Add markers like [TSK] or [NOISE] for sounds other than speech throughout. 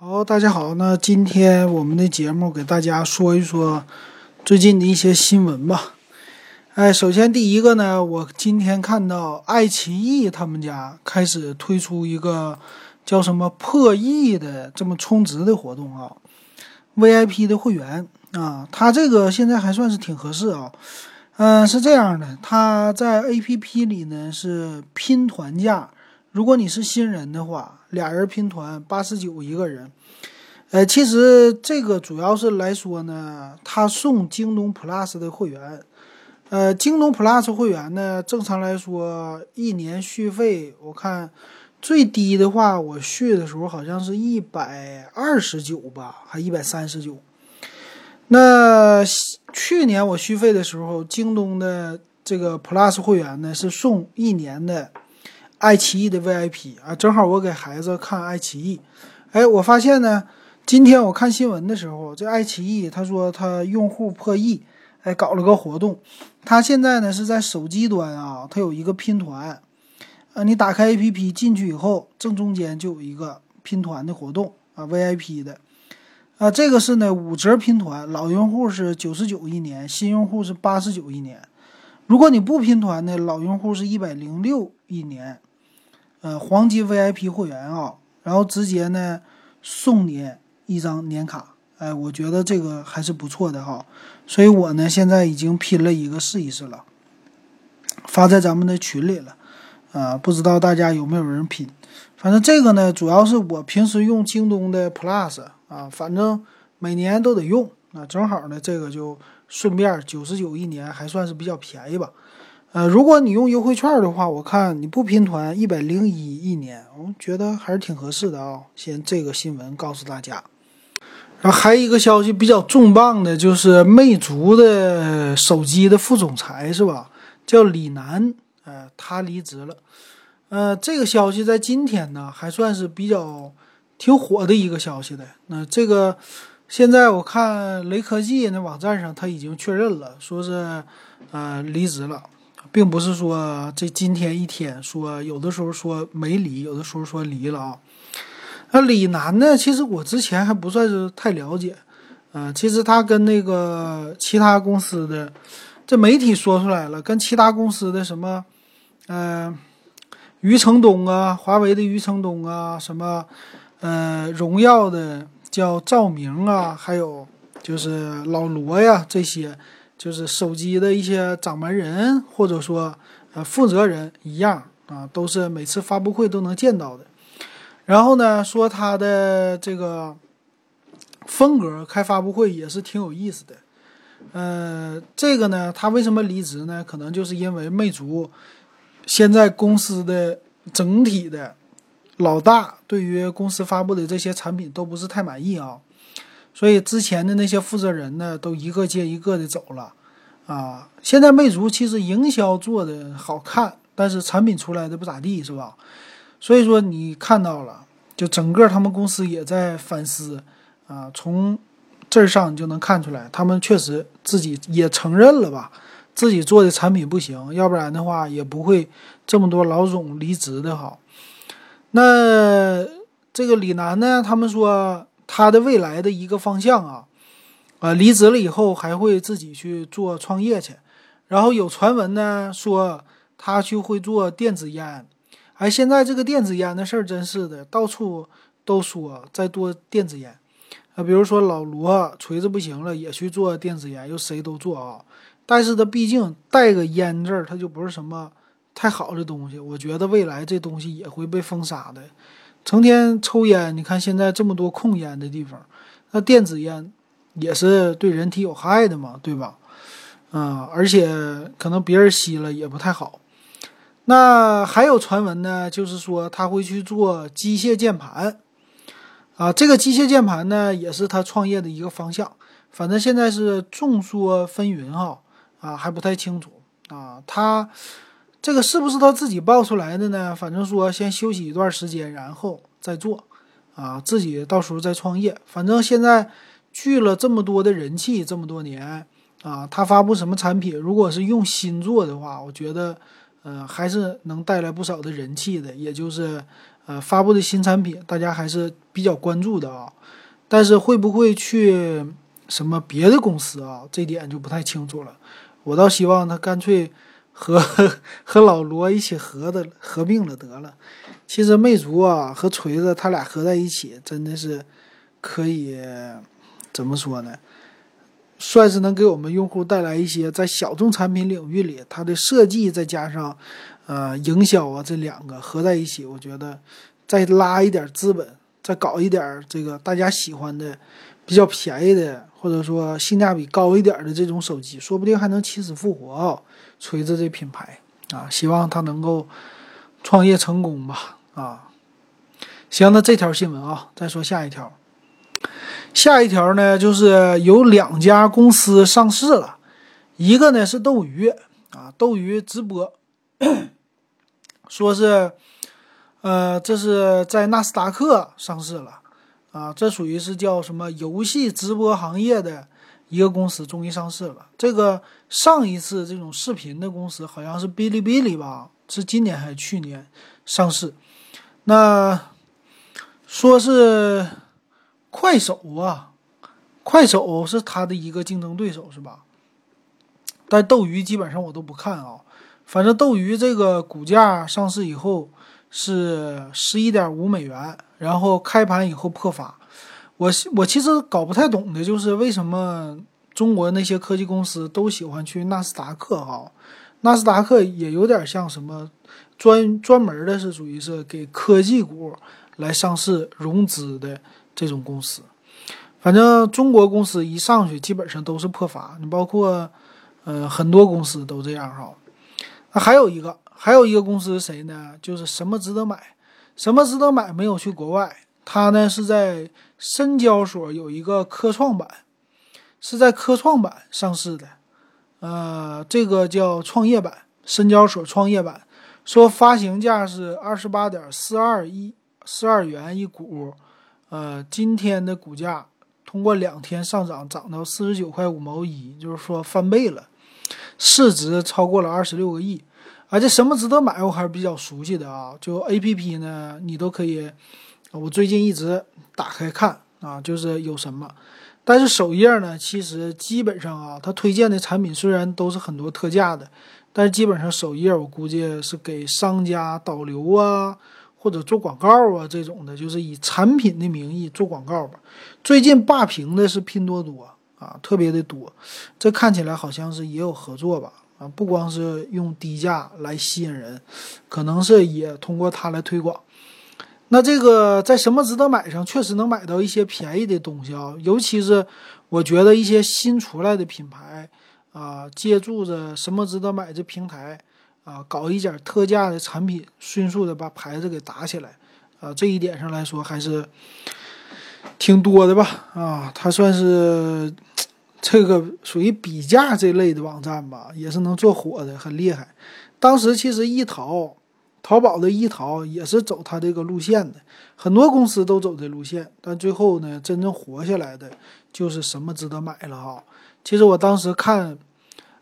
好，大家好，那今天我们的节目给大家说一说最近的一些新闻吧。哎，首先第一个呢，我今天看到爱奇艺他们家开始推出一个叫什么破亿的这么充值的活动啊，VIP 的会员啊，它这个现在还算是挺合适啊。嗯，是这样的，它在 APP 里呢是拼团价，如果你是新人的话，俩人拼团八十九一个人。呃，其实这个主要是来说呢，他送京东 Plus 的会员。呃，京东 Plus 会员呢，正常来说一年续费，我看最低的话，我续的时候好像是一百二十九吧，还一百三十九。那去年我续费的时候，京东的这个 Plus 会员呢是送一年的爱奇艺的 VIP 啊，正好我给孩子看爱奇艺，哎，我发现呢，今天我看新闻的时候，这爱奇艺他说他用户破亿，哎，搞了个活动，他现在呢是在手机端啊，他有一个拼团，啊，你打开 APP 进去以后，正中间就有一个拼团的活动啊，VIP 的。啊，这个是呢五折拼团，老用户是九十九一年，新用户是八十九一年。如果你不拼团呢，老用户是一百零六一年。呃，黄金 VIP 会员啊，然后直接呢送你一张年卡。哎，我觉得这个还是不错的哈，所以我呢现在已经拼了一个试一试了，发在咱们的群里了。啊，不知道大家有没有人拼？反正这个呢，主要是我平时用京东的 Plus。啊，反正每年都得用，那正好呢，这个就顺便九十九一年还算是比较便宜吧。呃，如果你用优惠券的话，我看你不拼团一百零一一年，我觉得还是挺合适的啊。先这个新闻告诉大家，然后还有一个消息比较重磅的，就是魅族的手机的副总裁是吧？叫李楠，呃，他离职了。呃，这个消息在今天呢，还算是比较。挺火的一个消息的，那这个现在我看雷科技那网站上他已经确认了，说是呃离职了，并不是说这今天一天说有的时候说没离，有的时候说离了啊。那李楠呢，其实我之前还不算是太了解，呃，其实他跟那个其他公司的这媒体说出来了，跟其他公司的什么呃余承东啊，华为的余承东啊，什么。呃，荣耀的叫赵明啊，还有就是老罗呀，这些就是手机的一些掌门人或者说呃负责人一样啊，都是每次发布会都能见到的。然后呢，说他的这个风格开发布会也是挺有意思的。呃，这个呢，他为什么离职呢？可能就是因为魅族现在公司的整体的。老大对于公司发布的这些产品都不是太满意啊，所以之前的那些负责人呢，都一个接一个的走了，啊，现在魅族其实营销做的好看，但是产品出来的不咋地，是吧？所以说你看到了，就整个他们公司也在反思，啊，从这上你就能看出来，他们确实自己也承认了吧，自己做的产品不行，要不然的话也不会这么多老总离职的哈。那这个李楠呢？他们说他的未来的一个方向啊，啊，离职了以后还会自己去做创业去。然后有传闻呢说他去会做电子烟。哎，现在这个电子烟的事儿真是的，到处都说在做电子烟。啊，比如说老罗锤子不行了，也去做电子烟，又谁都做啊。但是他毕竟带个烟字儿，他就不是什么。太好的东西，我觉得未来这东西也会被封杀的。成天抽烟，你看现在这么多控烟的地方，那电子烟也是对人体有害的嘛，对吧？啊，而且可能别人吸了也不太好。那还有传闻呢，就是说他会去做机械键盘啊，这个机械键盘呢也是他创业的一个方向。反正现在是众说纷纭哈，啊还不太清楚啊，他。这个是不是他自己爆出来的呢？反正说先休息一段时间，然后再做，啊，自己到时候再创业。反正现在聚了这么多的人气，这么多年，啊，他发布什么产品，如果是用心做的话，我觉得呃，还是能带来不少的人气的，也就是呃发布的新产品，大家还是比较关注的啊。但是会不会去什么别的公司啊？这点就不太清楚了。我倒希望他干脆和 [LAUGHS] 和老罗一起合的合并了得了。其实魅族啊和锤子他俩合在一起，真的是可以怎么说呢？算是能给我们用户带来一些在小众产品领域里，它的设计再加上呃营销啊这两个合在一起，我觉得再拉一点资本，再搞一点这个大家喜欢的比较便宜的，或者说性价比高一点的这种手机，说不定还能起死复活啊！锤子这品牌啊，希望它能够创业成功吧啊！行，那这条新闻啊，再说下一条。下一条呢，就是有两家公司上市了，一个呢是斗鱼啊，斗鱼直播，[COUGHS] 说是，呃，这是在纳斯达克上市了啊，这属于是叫什么游戏直播行业的一个公司，终于上市了。这个上一次这种视频的公司好像是哔哩哔哩吧，是今年还是去年上市？那说是。快手啊，快手是它的一个竞争对手，是吧？但斗鱼基本上我都不看啊。反正斗鱼这个股价上市以后是十一点五美元，然后开盘以后破发。我我其实搞不太懂的就是为什么中国那些科技公司都喜欢去纳斯达克哈？纳斯达克也有点像什么专专门的，是属于是给科技股来上市融资的。这种公司，反正中国公司一上去基本上都是破发，你包括，呃，很多公司都这样哈。那还有一个，还有一个公司是谁呢？就是什么值得买？什么值得买？没有去国外，它呢是在深交所有一个科创板，是在科创板上市的，呃，这个叫创业板，深交所创业板，说发行价是二十八点四二一四二元一股。呃，今天的股价通过两天上涨，涨到四十九块五毛一，就是说翻倍了，市值超过了二十六个亿。而且什么值得买，我还是比较熟悉的啊。就 A P P 呢，你都可以，我最近一直打开看啊，就是有什么。但是首页呢，其实基本上啊，它推荐的产品虽然都是很多特价的，但是基本上首页我估计是给商家导流啊。或者做广告啊，这种的，就是以产品的名义做广告吧。最近霸屏的是拼多多啊，特别的多。这看起来好像是也有合作吧？啊，不光是用低价来吸引人，可能是也通过它来推广。那这个在什么值得买上，确实能买到一些便宜的东西啊。尤其是我觉得一些新出来的品牌啊，借助着什么值得买这平台。啊，搞一点特价的产品，迅速的把牌子给打起来，啊，这一点上来说还是挺多的吧？啊，它算是这个属于比价这类的网站吧，也是能做火的，很厉害。当时其实易淘，淘宝的易淘也是走它这个路线的，很多公司都走这路线，但最后呢，真正活下来的就是什么值得买了哈。其实我当时看。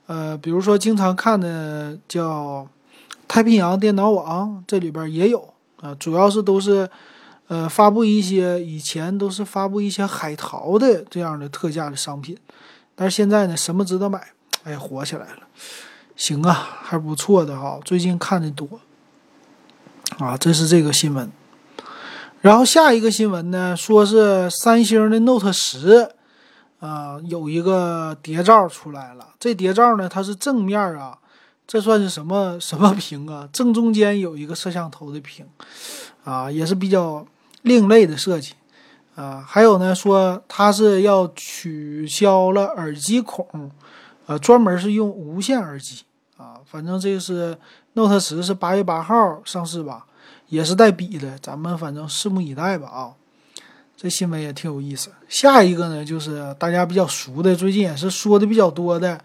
呃，比如说经常看的叫太平洋电脑网，这里边也有啊，主要是都是呃发布一些以前都是发布一些海淘的这样的特价的商品，但是现在呢，什么值得买？哎，火起来了，行啊，还不错的哈，最近看的多啊，这是这个新闻。然后下一个新闻呢，说是三星的 Note 十。啊，有一个谍照出来了。这谍照呢，它是正面啊，这算是什么什么屏啊？正中间有一个摄像头的屏，啊，也是比较另类的设计啊。还有呢，说它是要取消了耳机孔，呃，专门是用无线耳机啊。反正这是 Note 十是八月八号上市吧，也是带笔的，咱们反正拭目以待吧啊。这新闻也挺有意思。下一个呢，就是大家比较熟的，最近也是说的比较多的，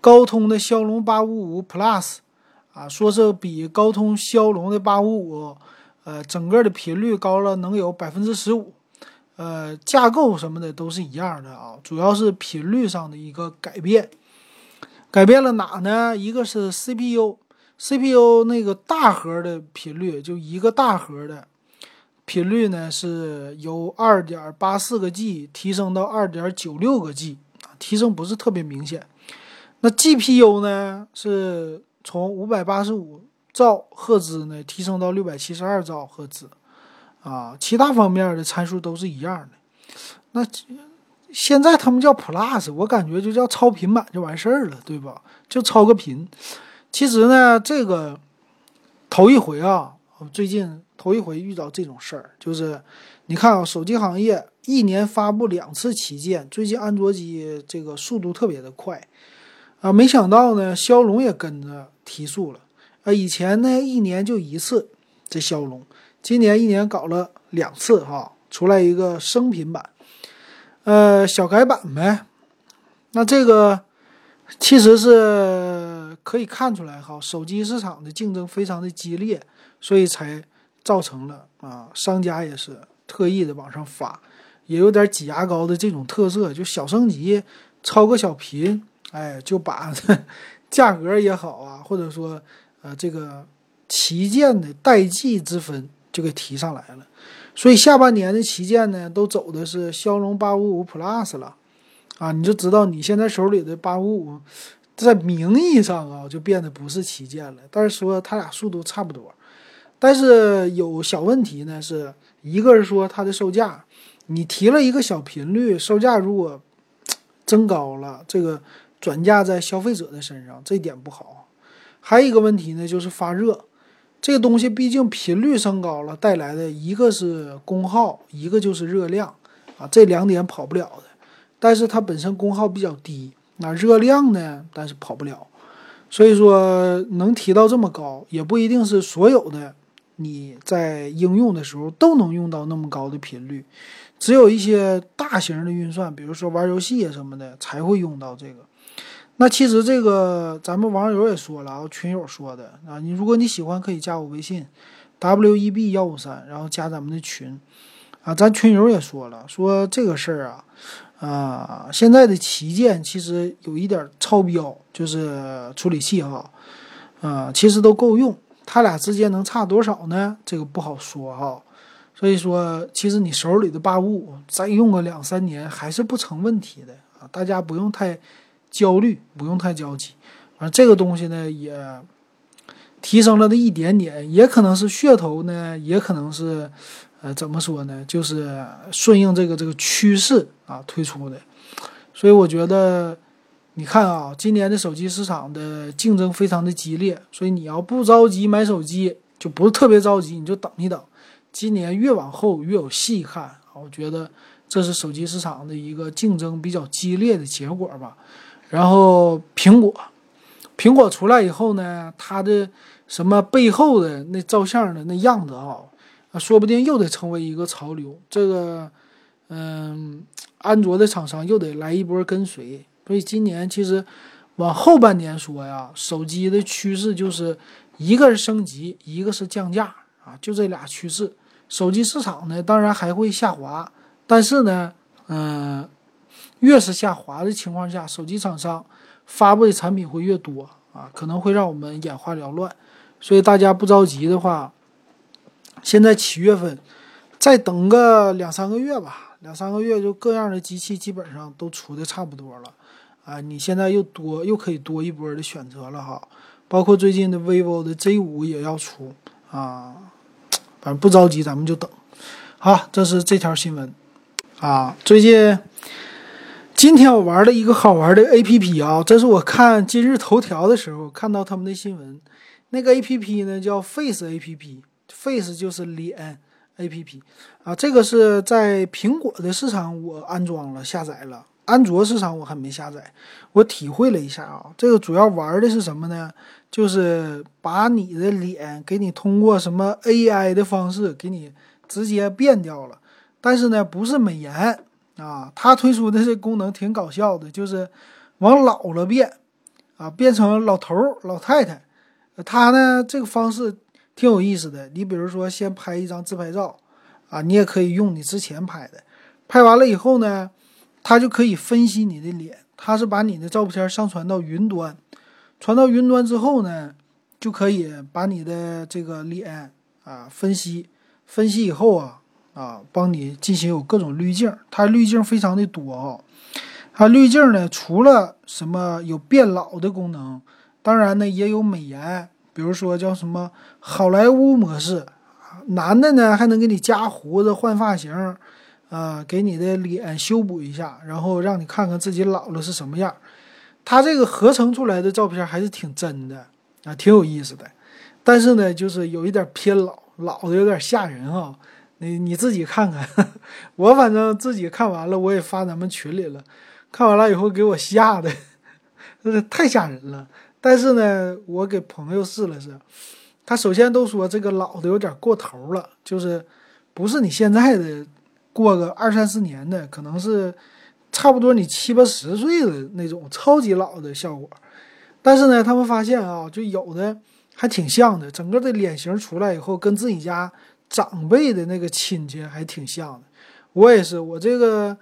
高通的骁龙八五五 Plus，啊，说是比高通骁龙的八五五，呃，整个的频率高了能有百分之十五，呃，架构什么的都是一样的啊，主要是频率上的一个改变。改变了哪呢？一个是 CPU，CPU 那个大核的频率，就一个大核的频率呢，是由二点八四个 G 提升到二点九六个 G，提升不是特别明显。那 GPU 呢，是从五百八十五兆赫兹呢提升到六百七十二兆赫兹啊，其他方面的参数都是一样的。那现在他们叫 Plus，我感觉就叫超频版就完事儿了，对吧？就超个频。其实呢，这个头一回啊，最近头一回遇到这种事儿，就是你看啊，手机行业一年发布两次旗舰，最近安卓机这个速度特别的快啊，没想到呢，骁龙也跟着提速了啊。以前呢，一年就一次，这骁龙今年一年搞了两次哈，出来一个升频版，呃，小改版呗。那这个其实是。可以看出来哈，手机市场的竞争非常的激烈，所以才造成了啊，商家也是特意的往上发，也有点挤牙膏的这种特色，就小升级，超个小频，哎，就把 [LAUGHS] 价格也好啊，或者说呃这个旗舰的代际之分就给提上来了，所以下半年的旗舰呢，都走的是骁龙八五五 Plus 了，啊，你就知道你现在手里的八五五。在名义上啊，就变得不是旗舰了。但是说它俩速度差不多，但是有小问题呢。是一个是说它的售价，你提了一个小频率，售价如果 [TSK] 增高了，这个转嫁在消费者的身上，这点不好。还有一个问题呢，就是发热，这个东西毕竟频率升高了，带来的一个是功耗，一个就是热量啊，这两点跑不了的。但是它本身功耗比较低。那热量呢？但是跑不了，所以说能提到这么高，也不一定是所有的你在应用的时候都能用到那么高的频率，只有一些大型的运算，比如说玩游戏啊什么的才会用到这个。那其实这个咱们网友也说了啊，群友说的啊，你如果你喜欢，可以加我微信 w e b 幺五三，然后加咱们的群啊。咱群友也说了，说这个事儿啊。啊，现在的旗舰其实有一点超标，就是处理器哈，啊，其实都够用，它俩之间能差多少呢？这个不好说哈。所以说，其实你手里的八五五再用个两三年还是不成问题的啊，大家不用太焦虑，不用太焦急。反正，这个东西呢也提升了的一点点，也可能是噱头呢，也可能是。呃，怎么说呢？就是顺应这个这个趋势啊推出的，所以我觉得，你看啊，今年的手机市场的竞争非常的激烈，所以你要不着急买手机，就不是特别着急，你就等一等。今年越往后越有戏看啊，我觉得这是手机市场的一个竞争比较激烈的结果吧。然后苹果，苹果出来以后呢，它的什么背后的那照相的那样子啊。说不定又得成为一个潮流，这个，嗯，安卓的厂商又得来一波跟随。所以今年其实往后半年说呀，手机的趋势就是一个是升级，一个是降价啊，就这俩趋势。手机市场呢，当然还会下滑，但是呢，嗯，越是下滑的情况下，手机厂商发布的产品会越多啊，可能会让我们眼花缭乱。所以大家不着急的话。现在七月份，再等个两三个月吧，两三个月就各样的机器基本上都出的差不多了，啊，你现在又多又可以多一波的选择了哈，包括最近的 vivo 的 Z 五也要出啊，反正不着急，咱们就等。好，这是这条新闻啊，最近今天我玩了一个好玩的 APP 啊，这是我看今日头条的时候看到他们的新闻，那个 APP 呢叫 Face APP。Face 就是脸 A P P 啊，这个是在苹果的市场我安装了下载了，安卓市场我还没下载。我体会了一下啊，这个主要玩的是什么呢？就是把你的脸给你通过什么 A I 的方式给你直接变掉了，但是呢不是美颜啊，它推出的这功能挺搞笑的，就是往老了变啊，变成老头儿老太太，它呢这个方式。挺有意思的，你比如说先拍一张自拍照，啊，你也可以用你之前拍的，拍完了以后呢，它就可以分析你的脸，它是把你的照片上传到云端，传到云端之后呢，就可以把你的这个脸啊分析分析以后啊啊，帮你进行有各种滤镜，它滤镜非常的多啊。它滤镜呢，除了什么有变老的功能，当然呢也有美颜，比如说叫什么好莱坞模式，男的呢还能给你加胡子换发型，啊，给你的脸修补一下，然后让你看看自己老了是什么样。它这个合成出来的照片还是挺真的啊，挺有意思的。但是呢，就是有一点偏老，老的有点吓人啊。你你自己看看，[LAUGHS] 我反正自己看完了，我也发咱们群里了。看完了以后给我吓的，太吓人了。但是呢，我给朋友试了试，他首先都说这个老的有点过头了，就是不是你现在的过个二三十年的，可能是差不多你七八十岁的那种超级老的效果。但是呢，他们发现啊，就有的还挺像的，整个的脸型出来以后，跟自己家长辈的那个亲戚还挺像的。我也是，我这个，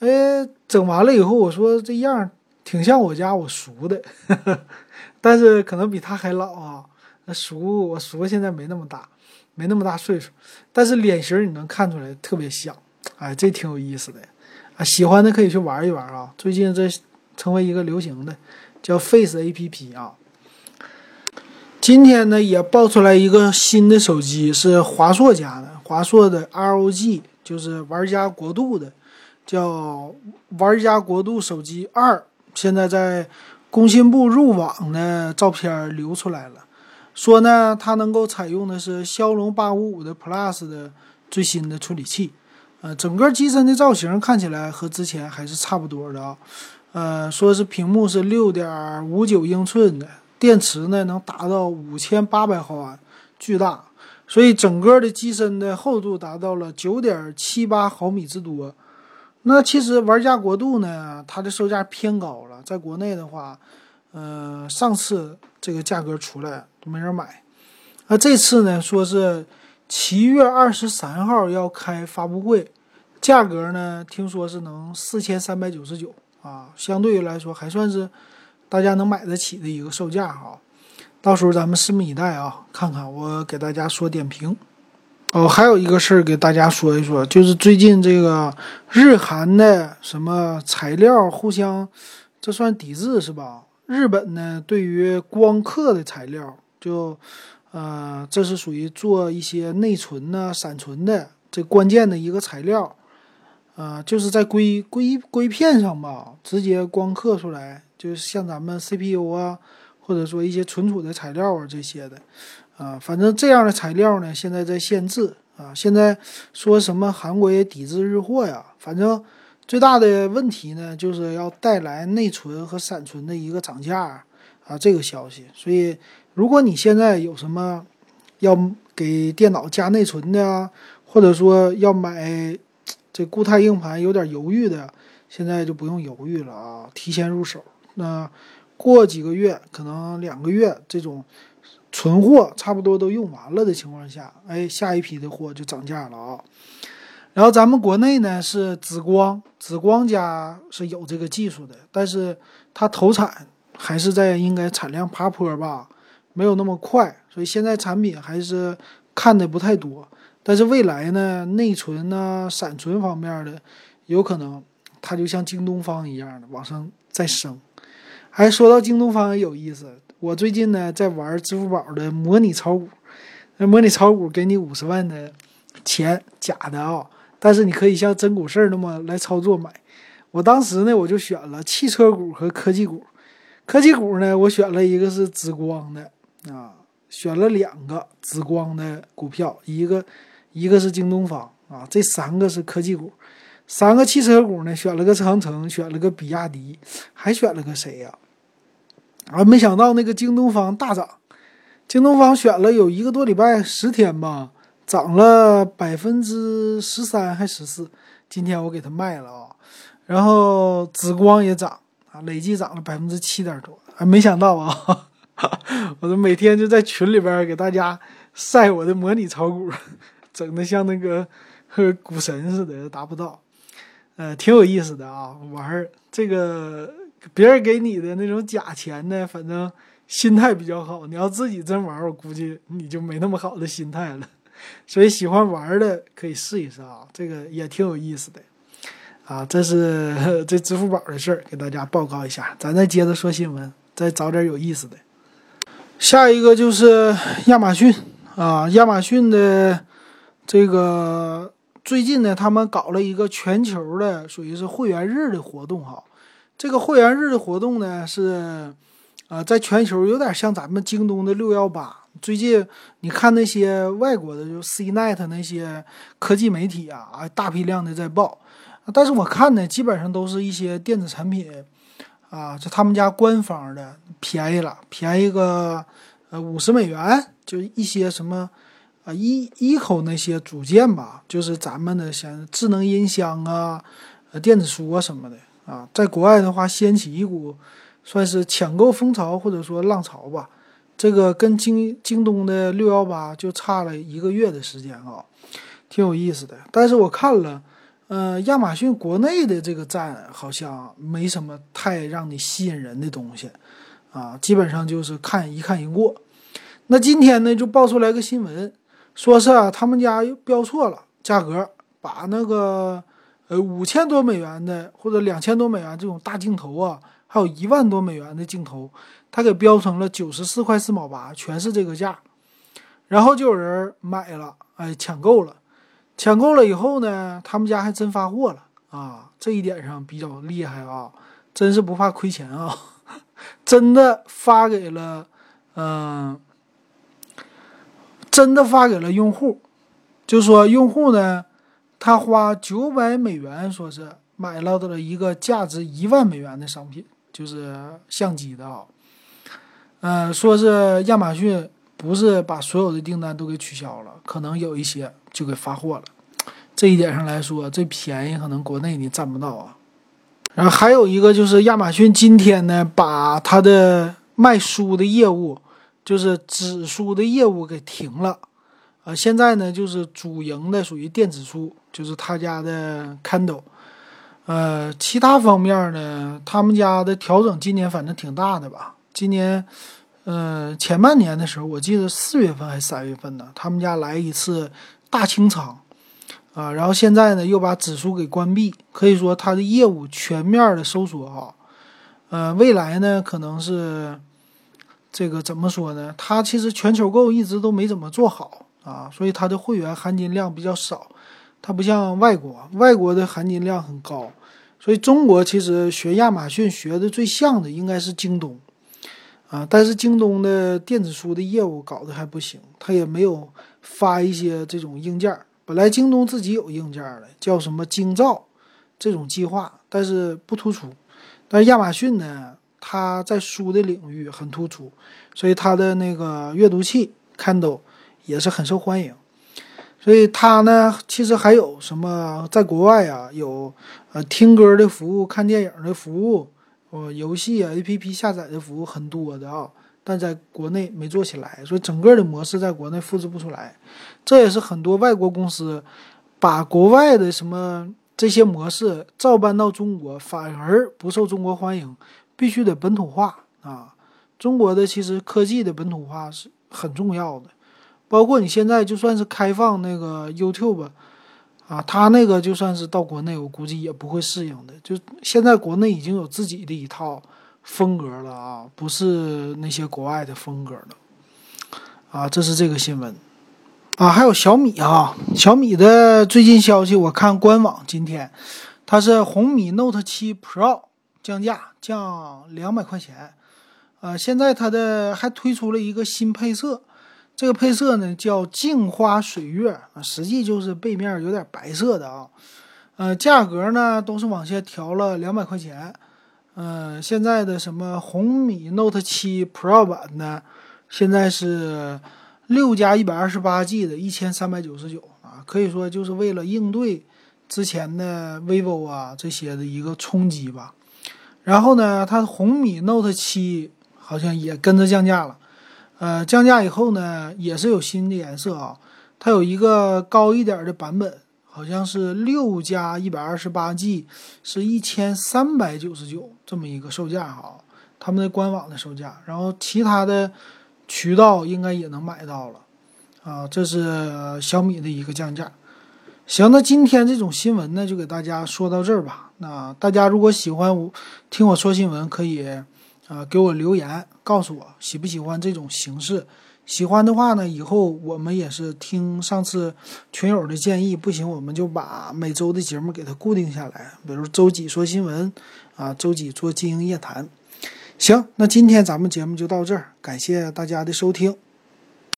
哎，整完了以后，我说这样挺像我家我叔的，[LAUGHS] 但是可能比他还老啊。那叔，我叔现在没那么大，没那么大岁数，但是脸型你能看出来特别像，哎，这挺有意思的啊。喜欢的可以去玩一玩啊。最近这成为一个流行的，叫 Face A P P 啊。今天呢也爆出来一个新的手机，是华硕家的，华硕的 R O G。就是玩家国度的，叫玩家国度手机二，现在在工信部入网的照片流出来了，说呢它能够采用的是骁龙八五五的 Plus 的最新的处理器，呃，整个机身的造型看起来和之前还是差不多的啊，呃，说是屏幕是六点五九英寸的，电池呢能达到五千八百毫安，巨大。所以整个的机身的厚度达到了九点七八毫米之多。那其实玩家国度呢，它的售价偏高了，在国内的话，呃，上次这个价格出来都没人买。那这次呢，说是七月二十三号要开发布会，价格呢，听说是能四千三百九十九啊，相对于来说还算是大家能买得起的一个售价哈。到时候咱们拭目以待啊，看看我给大家说点评。哦，还有一个事儿给大家说一说，就是最近这个日韩的什么材料互相，这算抵制是吧？日本呢，对于光刻的材料，就呃，这是属于做一些内存呢、闪存的这关键的一个材料，呃，就是在硅硅硅片上吧，直接光刻出来，就是像咱们 CPU 啊。或者说一些存储的材料啊，这些的，啊，反正这样的材料呢，现在在限制啊。现在说什么韩国也抵制日货呀，反正最大的问题呢，就是要带来内存和闪存的一个涨价啊，这个消息。所以，如果你现在有什么要给电脑加内存的啊，或者说要买这固态硬盘有点犹豫的，现在就不用犹豫了啊，提前入手那。过几个月，可能两个月，这种存货差不多都用完了的情况下，哎，下一批的货就涨价了啊。然后咱们国内呢是紫光，紫光家是有这个技术的，但是它投产还是在应该产量爬坡吧，没有那么快，所以现在产品还是看的不太多。但是未来呢，内存呢、闪存方面的，有可能它就像京东方一样的往上再升。还说到京东方也有意思，我最近呢在玩支付宝的模拟炒股，那模拟炒股给你五十万的钱，假的啊，但是你可以像真股市那么来操作买。我当时呢我就选了汽车股和科技股，科技股呢我选了一个是紫光的啊，选了两个紫光的股票，一个一个是京东方啊，这三个是科技股。三个汽车股呢，选了个长城，选了个比亚迪，还选了个谁呀？啊没想到那个京东方大涨，京东方选了有一个多礼拜，十天吧，涨了百分之十三还十四。今天我给它卖了啊。然后紫光也涨啊，累计涨了百分之七点多。啊没想到啊，[LAUGHS] 我这每天就在群里边给大家晒我的模拟炒股，整的像那个股神似的，达不到。呃，挺有意思的啊，玩儿这个别人给你的那种假钱呢，反正心态比较好。你要自己真玩，我估计你就没那么好的心态了。[LAUGHS] 所以喜欢玩的可以试一试啊，这个也挺有意思的啊。这是 [LAUGHS] 这支付宝的事儿，给大家报告一下。咱再接着说新闻，再找点有意思的。下一个就是亚马逊啊，亚马逊的这个最近呢，他们搞了一个全球的属于是会员日的活动哈。这个会员日的活动呢是，呃，在全球有点像咱们京东的六幺八。最近你看那些外国的，就 CNET 那些科技媒体啊，啊，大批量的在报。但是我看呢，基本上都是一些电子产品。啊，就他们家官方的便宜了，便宜个呃五十美元，就一些什么啊一一口那些组件吧，就是咱们的像智能音箱啊、呃电子书啊什么的啊，在国外的话掀起一股算是抢购风潮或者说浪潮吧。这个跟京京东的六幺八就差了一个月的时间啊，挺有意思的。但是我看了。呃，亚马逊国内的这个站好像没什么太让你吸引人的东西，啊，基本上就是看一看一过。那今天呢，就爆出来个新闻，说是啊，他们家又标错了价格，把那个呃五千多美元的或者两千多美元这种大镜头啊，还有一万多美元的镜头，他给标成了九十四块四毛八，全是这个价，然后就有人买了，哎，抢购了。抢购了以后呢，他们家还真发货了啊！这一点上比较厉害啊，真是不怕亏钱啊！[LAUGHS] 真的发给了，嗯，真的发给了用户，就说用户呢，他花九百美元，说是买到了一个价值一万美元的商品，就是相机的啊，嗯，说是亚马逊不是把所有的订单都给取消了，可能有一些。就给发货了，这一点上来说，这便宜可能国内你占不到啊。然后还有一个就是亚马逊今天呢，把它的卖书的业务，就是纸书的业务给停了，啊，现在呢就是主营的属于电子书，就是他家的 Kindle，呃，其他方面呢，他们家的调整今年反正挺大的吧。今年，呃，前半年的时候，我记得四月份还是三月份呢，他们家来一次。大清仓，啊，然后现在呢又把指数给关闭，可以说它的业务全面的收缩啊，呃，未来呢可能是这个怎么说呢？它其实全球购一直都没怎么做好啊，所以它的会员含金量比较少，它不像外国，外国的含金量很高，所以中国其实学亚马逊学的最像的应该是京东，啊，但是京东的电子书的业务搞得还不行，它也没有。发一些这种硬件，本来京东自己有硬件的，叫什么京兆这种计划，但是不突出。但是亚马逊呢，它在书的领域很突出，所以它的那个阅读器 Kindle 也是很受欢迎。所以它呢，其实还有什么，在国外啊，有呃听歌的服务、看电影的服务、呃游戏啊 APP 下载的服务很多的啊。但在国内没做起来，所以整个的模式在国内复制不出来。这也是很多外国公司把国外的什么这些模式照搬到中国，反而不受中国欢迎。必须得本土化啊！中国的其实科技的本土化是很重要的，包括你现在就算是开放那个 YouTube 啊，它那个就算是到国内，我估计也不会适应的。就现在国内已经有自己的一套。风格了啊，不是那些国外的风格了啊，这是这个新闻啊。还有小米啊，小米的最近消息，我看官网今天，它是红米 Note 7 Pro 降价降两百块钱，呃，现在它的还推出了一个新配色，这个配色呢叫镜花水月啊，实际就是背面有点白色的啊，呃，价格呢都是往下调了两百块钱。嗯，现在的什么红米 Note 7 Pro 版呢？现在是六加一百二十八 G 的，一千三百九十九啊，可以说就是为了应对之前的 vivo 啊这些的一个冲击吧。然后呢，它红米 Note 7好像也跟着降价了。呃，降价以后呢，也是有新的颜色啊，它有一个高一点的版本。好像是六加一百二十八 G，是一千三百九十九这么一个售价哈。他们的官网的售价，然后其他的渠道应该也能买到了，啊，这是小米的一个降价。行，那今天这种新闻呢，就给大家说到这儿吧。那大家如果喜欢我听我说新闻，可以啊给我留言，告诉我喜不喜欢这种形式。喜欢的话呢，以后我们也是听上次群友的建议，不行我们就把每周的节目给它固定下来，比如周几说新闻，啊周几做经营夜谈。行，那今天咱们节目就到这儿，感谢大家的收听。